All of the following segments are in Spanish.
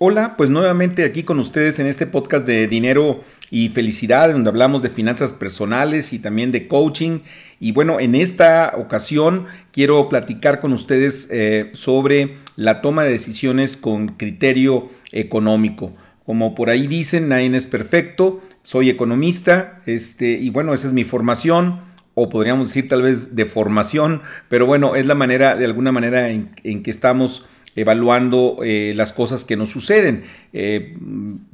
Hola, pues nuevamente aquí con ustedes en este podcast de dinero y felicidad, donde hablamos de finanzas personales y también de coaching. Y bueno, en esta ocasión quiero platicar con ustedes eh, sobre la toma de decisiones con criterio económico. Como por ahí dicen, nadie es perfecto, soy economista, este, y bueno, esa es mi formación o podríamos decir tal vez de formación, pero bueno, es la manera, de alguna manera en, en que estamos evaluando eh, las cosas que nos suceden. Eh,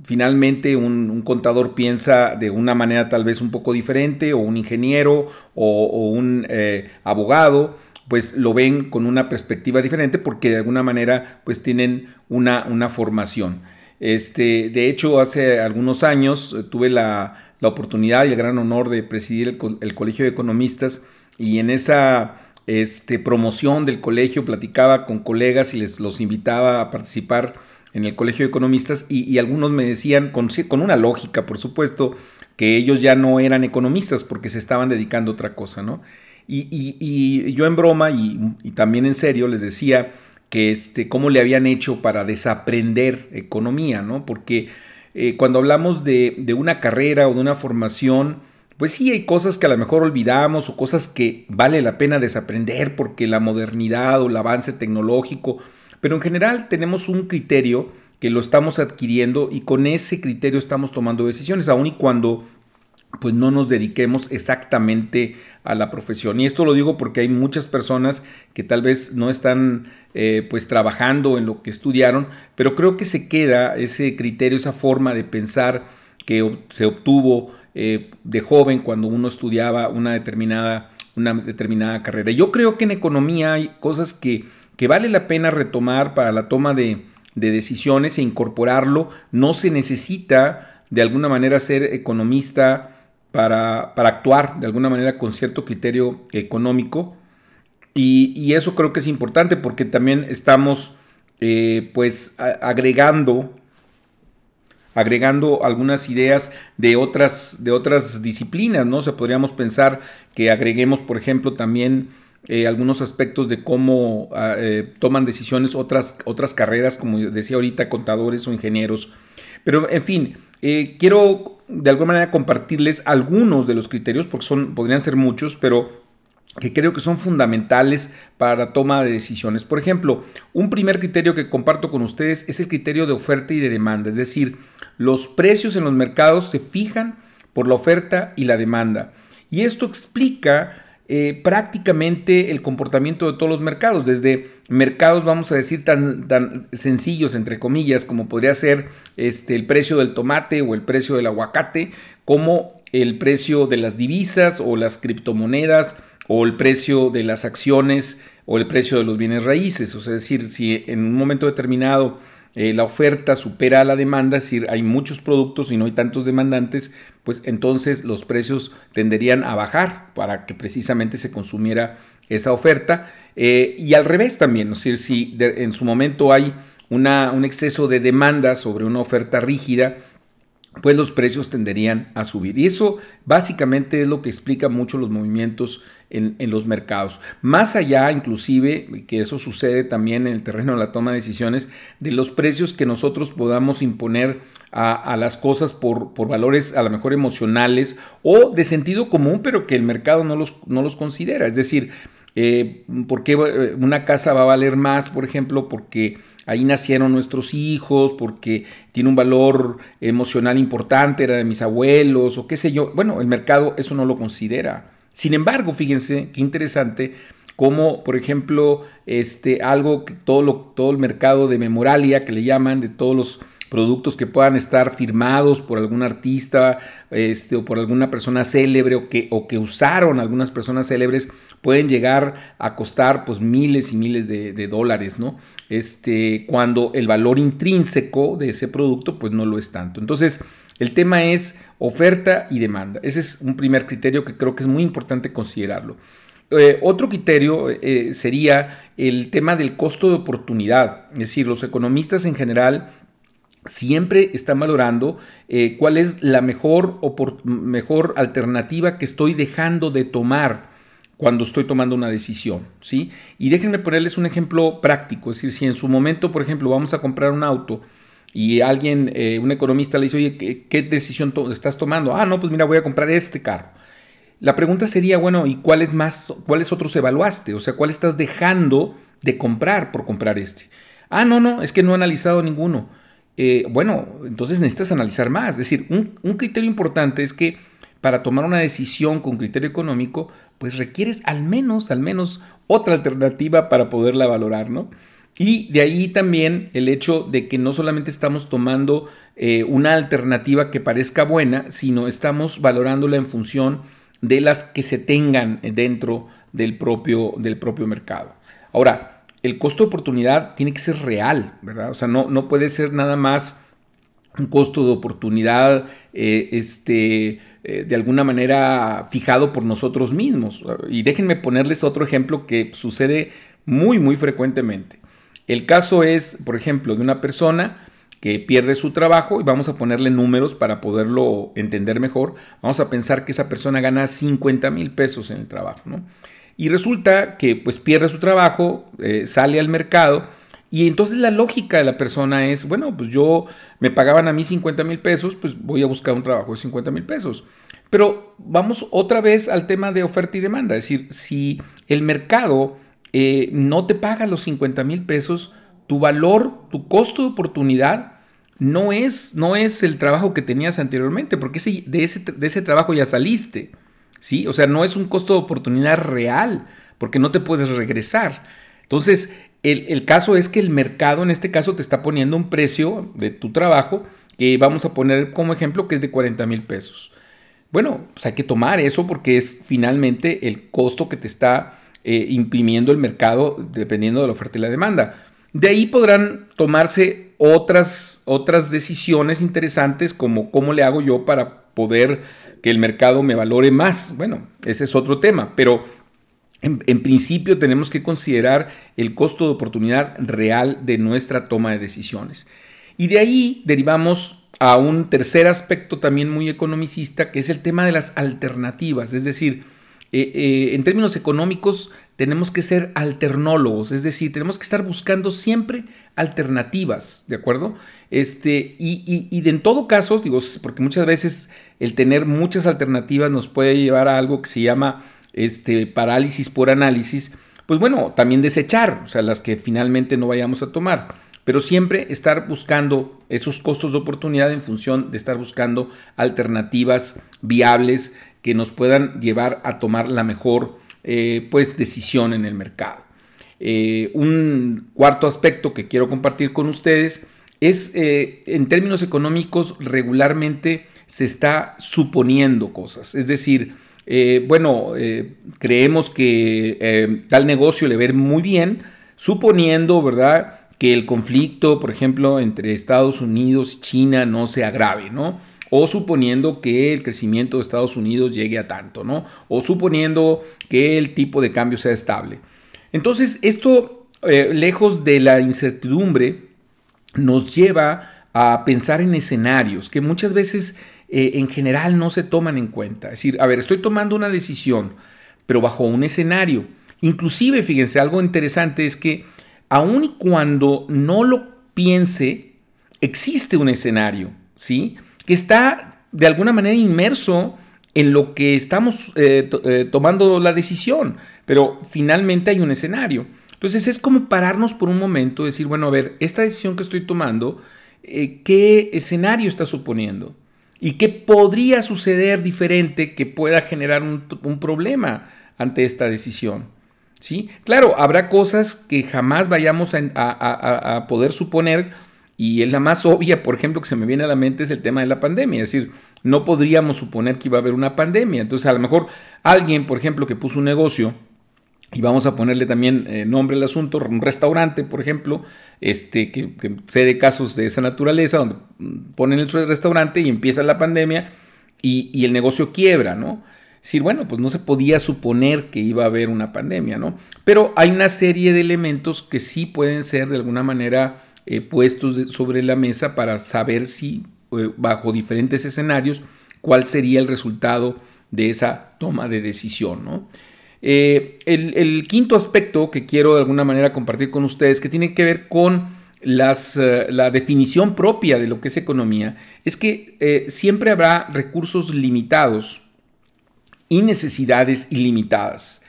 finalmente un, contador piensa de una manera tal vez un poco diferente, o un ingeniero o, un eh, abogado, pues lo ven con una perspectiva diferente porque de alguna manera pues tienen una, una formación. Este, de hecho, hace algunos años tuve la, oportunidad y el gran honor de presidir el Colegio de Economistas y en esa este, promoción del colegio, platicaba con colegas y les los invitaba a participar en el colegio de economistas y, algunos me decían, con, con, una lógica, por supuesto, que ellos ya no eran economistas porque se estaban dedicando a otra cosa, ¿no? Y, yo en broma y, también en serio les decía que este, cómo le habían hecho para desaprender economía, ¿no? Porque eh, cuando hablamos de, de una carrera o de una formación, pues sí hay cosas que a lo mejor olvidamos o cosas que vale la pena desaprender porque la modernidad o el avance tecnológico, pero en general tenemos un criterio que lo estamos adquiriendo y con ese criterio estamos tomando decisiones, aun y cuando pues no nos dediquemos exactamente a la profesión. Y esto lo digo porque hay muchas personas que tal vez no están eh, pues trabajando en lo que estudiaron, pero creo que se queda ese criterio, esa forma de pensar que se obtuvo eh, de joven cuando uno estudiaba una determinada, una determinada carrera. Yo creo que en economía hay cosas que, que vale la pena retomar para la toma de, decisiones e incorporarlo. No se necesita de alguna manera ser economista para, para actuar de alguna manera con cierto criterio económico. Y, eso creo que es importante porque también estamos eh, pues agregando agregando algunas ideas de otras, de otras disciplinas, ¿no? O sea, podríamos pensar que agreguemos, por ejemplo, también eh, algunos aspectos de cómo ah, eh, toman decisiones otras, otras carreras, como decía ahorita, contadores o ingenieros. Pero, en fin, eh, quiero de alguna manera compartirles algunos de los criterios, porque son, podrían ser muchos, pero que creo que son fundamentales para la toma de decisiones. Por ejemplo, un primer criterio que comparto con ustedes es el criterio de oferta y de demanda, es decir, los precios en los mercados se fijan por la oferta y la demanda. Y esto explica eh, prácticamente el comportamiento de todos los mercados, desde mercados, vamos a decir, tan, tan sencillos, entre comillas, como podría ser este, el precio del tomate o el precio del aguacate, como el precio de las divisas o las criptomonedas o el precio de las acciones o el precio de los bienes raíces. O es decir, si en un momento determinado eh, la oferta supera la demanda, es decir, hay muchos productos y no hay tantos demandantes, pues entonces los precios tenderían a bajar para que precisamente se consumiera esa oferta. Eh, y al revés también, es decir, si en su momento hay una, un exceso de demanda sobre una oferta rígida, pues los precios tenderían a subir. Y eso básicamente es lo que explica mucho los movimientos en, los mercados. Más allá, inclusive, que eso sucede también en el terreno de la toma de decisiones, de los precios que nosotros podamos imponer a, las cosas por, por, valores a lo mejor emocionales o de sentido común, pero que el mercado no los, no los considera. Es decir, eh, ¿Por qué eh, una casa va a valer más, por ejemplo? Porque ahí nacieron nuestros hijos, porque tiene un valor emocional importante, era de mis abuelos o qué sé yo. Bueno, el mercado eso no lo considera. Sin embargo, fíjense qué interesante como por ejemplo este algo que todo todo el mercado de memoralia que le llaman de todos los productos que puedan estar firmados por algún artista este, o por alguna persona célebre o que, usaron algunas personas célebres pueden llegar a costar pues miles y miles de, dólares, ¿no? Este, cuando el valor intrínseco de ese producto pues no lo es tanto. Entonces, el tema es oferta y demanda. Ese es un primer criterio que creo que es muy importante considerarlo. Eh, otro criterio eh, sería el tema del costo de oportunidad. Es decir, los economistas en general siempre están valorando eh, cuál es la mejor, mejor alternativa que estoy dejando de tomar cuando estoy tomando una decisión, ¿sí? Y déjenme ponerles un ejemplo práctico, es decir, si en su momento, por ejemplo, vamos a comprar un auto y alguien, un economista le dice, oye, ¿qué, qué decisión estás tomando? Ah, no, pues mira, voy a comprar este carro. La pregunta sería, bueno, ¿y cuáles más, cuáles otros evaluaste? O sea, ¿cuál estás dejando de comprar por comprar este? Ah, no, no, es que no he analizado ninguno. Eh, bueno, entonces necesitas analizar más. Es decir, un, criterio importante es que para tomar una decisión con criterio económico, pues requieres al menos, al menos otra alternativa para poderla valorar, ¿no? Y de ahí también el hecho de que no solamente estamos tomando eh, una alternativa que parezca buena, sino estamos valorándola en función de las que se tengan dentro del propio, del propio mercado. Ahora, el costo de oportunidad tiene que ser real, ¿verdad? O sea, no, no puede ser nada más un costo de oportunidad eh, este, eh, de alguna manera fijado por nosotros mismos. Y déjenme ponerles otro ejemplo que sucede muy, muy frecuentemente. El caso es, por ejemplo, de una persona que pierde su trabajo y vamos a ponerle números para poderlo entender mejor. Vamos a pensar que esa persona gana 50 mil pesos en el trabajo, ¿no? Y resulta que pues pierde su trabajo, eh, sale al mercado y entonces la lógica de la persona es, bueno, pues yo me pagaban a mí 50 mil pesos, pues voy a buscar un trabajo de 50 mil pesos. Pero vamos otra vez al tema de oferta y demanda, es decir, si el mercado eh, no te paga los 50 mil pesos, tu valor, tu costo de oportunidad no es, no es el trabajo que tenías anteriormente, porque de, ese, de ese trabajo ya saliste. ¿Sí? O sea, no es un costo de oportunidad real, porque no te puedes regresar. Entonces, el, caso es que el mercado en este caso te está poniendo un precio de tu trabajo que vamos a poner como ejemplo que es de 40 mil pesos. Bueno, pues hay que tomar eso porque es finalmente el costo que te está eh, imprimiendo el mercado dependiendo de la oferta y la demanda. De ahí podrán tomarse otras, otras decisiones interesantes como cómo le hago yo para poder que el mercado me valore más. Bueno, ese es otro tema, pero en, principio tenemos que considerar el costo de oportunidad real de nuestra toma de decisiones. Y de ahí derivamos a un tercer aspecto también muy economicista, que es el tema de las alternativas. Es decir, eh, eh, en términos económicos tenemos que ser alternólogos, es decir, tenemos que estar buscando siempre alternativas, ¿de acuerdo? Este, y, y, en todo caso, digo, porque muchas veces el tener muchas alternativas nos puede llevar a algo que se llama este, parálisis por análisis, pues bueno, también desechar, o sea, las que finalmente no vayamos a tomar, pero siempre estar buscando esos costos de oportunidad en función de estar buscando alternativas viables que nos puedan llevar a tomar la mejor eh, pues decisión en el mercado. Eh, un cuarto aspecto que quiero compartir con ustedes es, eh, en términos económicos, regularmente se está suponiendo cosas. Es decir, bueno, creemos que tal negocio le ir muy bien, suponiendo, ¿verdad?, que el conflicto, por ejemplo, entre Estados Unidos y China no se agrave, ¿no? O suponiendo que el crecimiento de Estados Unidos llegue a tanto, ¿no? O suponiendo que el tipo de cambio sea estable. Entonces, esto, eh, lejos de la incertidumbre, nos lleva a pensar en escenarios que muchas veces eh, en general no se toman en cuenta. Es decir, a ver, estoy tomando una decisión, pero bajo un escenario. Inclusive, fíjense, algo interesante es que aun y cuando no lo piense, existe un escenario, ¿sí? Que está de alguna manera inmerso en lo que estamos eh, eh, tomando la decisión, pero finalmente hay un escenario. Entonces es como pararnos por un momento, decir, bueno, a ver, esta decisión que estoy tomando, eh, ¿qué escenario está suponiendo? ¿Y qué podría suceder diferente que pueda generar un, problema ante esta decisión? ¿Sí? Claro, habrá cosas que jamás vayamos a poder suponer Y es la más obvia, por ejemplo, que se me viene a la mente es el tema de la pandemia. Es decir, no podríamos suponer que iba a haber una pandemia. Entonces, a lo mejor alguien, por ejemplo, que puso un negocio, y vamos a ponerle también eh, nombre al asunto, un restaurante, por ejemplo, este, que, que sé de casos de esa naturaleza, donde ponen el restaurante y empieza la pandemia y, y el negocio quiebra, ¿no? Es decir, bueno, pues no se podía suponer que iba a haber una pandemia, ¿no? Pero hay una serie de elementos que sí pueden ser de alguna manera eh, puestos sobre la mesa para saber si eh, bajo diferentes escenarios cuál sería el resultado de esa toma de decisión. Eh, el, quinto aspecto que quiero de alguna manera compartir con ustedes, que tiene que ver con las, la definición propia de lo que es economía, es que siempre habrá recursos limitados y necesidades ilimitadas.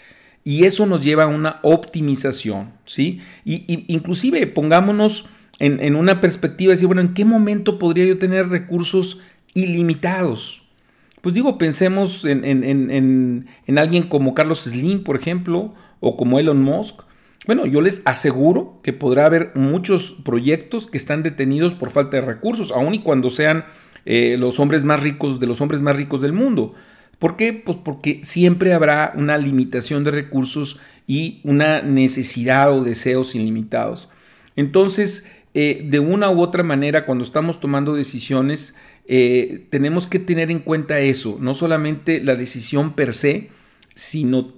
Y eso nos lleva a una optimización, ¿sí? Y, inclusive pongámonos en, una perspectiva de decir, bueno, ¿en qué momento podría yo tener recursos ilimitados? Pues digo, pensemos en, en, alguien como Carlos Slim, por ejemplo, o como Elon Musk. Bueno, yo les aseguro que podrá haber muchos proyectos que están detenidos por falta de recursos, aun y cuando sean eh, los hombres más ricos de los hombres más ricos del mundo. ¿Por qué? Pues porque siempre habrá una limitación de recursos y una necesidad o deseos ilimitados. Entonces, eh, de una u otra manera, cuando estamos tomando decisiones, eh, tenemos que tener en cuenta eso, no solamente la decisión per se, sino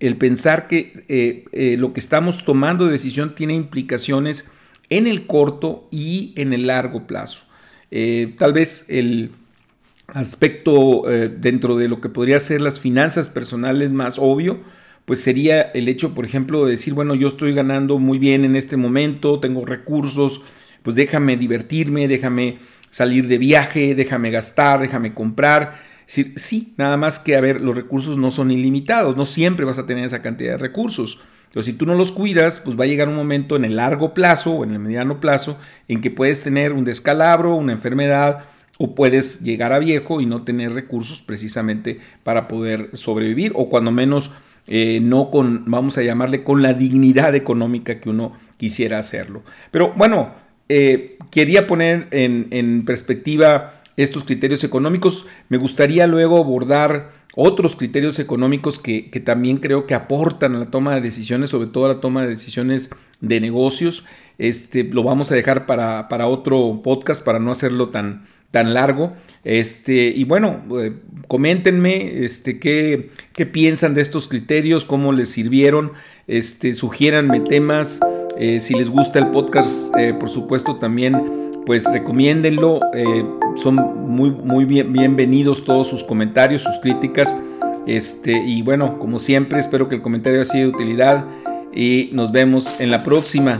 el pensar que eh, lo que estamos tomando de decisión tiene implicaciones en el corto y en el largo plazo. tal vez el aspecto dentro de lo que podría ser las finanzas personales más obvio, pues sería el hecho, por ejemplo, de decir, bueno, yo estoy ganando muy bien en este momento, tengo recursos, pues déjame divertirme, déjame salir de viaje, déjame gastar, déjame comprar. Sí, sí, nada más que, a ver, los recursos no son ilimitados, no siempre vas a tener esa cantidad de recursos. Pero si tú no los cuidas, pues va a llegar un momento en el largo plazo o en el mediano plazo en que puedes tener un descalabro, una enfermedad o puedes llegar a viejo y no tener recursos precisamente para poder sobrevivir o cuando menos eh, no con, vamos a llamarle, con la dignidad económica que uno quisiera hacerlo. Pero bueno, eh, quería poner en, perspectiva estos criterios económicos. Me gustaría luego abordar otros criterios económicos que, también creo que aportan a la toma de decisiones, sobre todo a la toma de decisiones de negocios. Este, lo vamos a dejar para, para otro podcast para no hacerlo tan, tan largo. Este, y bueno, eh, coméntenme este, qué, qué, piensan de estos criterios, cómo les sirvieron, este, sugiéranme temas. Eh, si les gusta el podcast, eh, por supuesto, también pues recomiéndenlo. son muy, muy bien, bienvenidos todos sus comentarios, sus críticas. Este, y bueno, como siempre, espero que el comentario haya sido de utilidad y nos vemos en la próxima.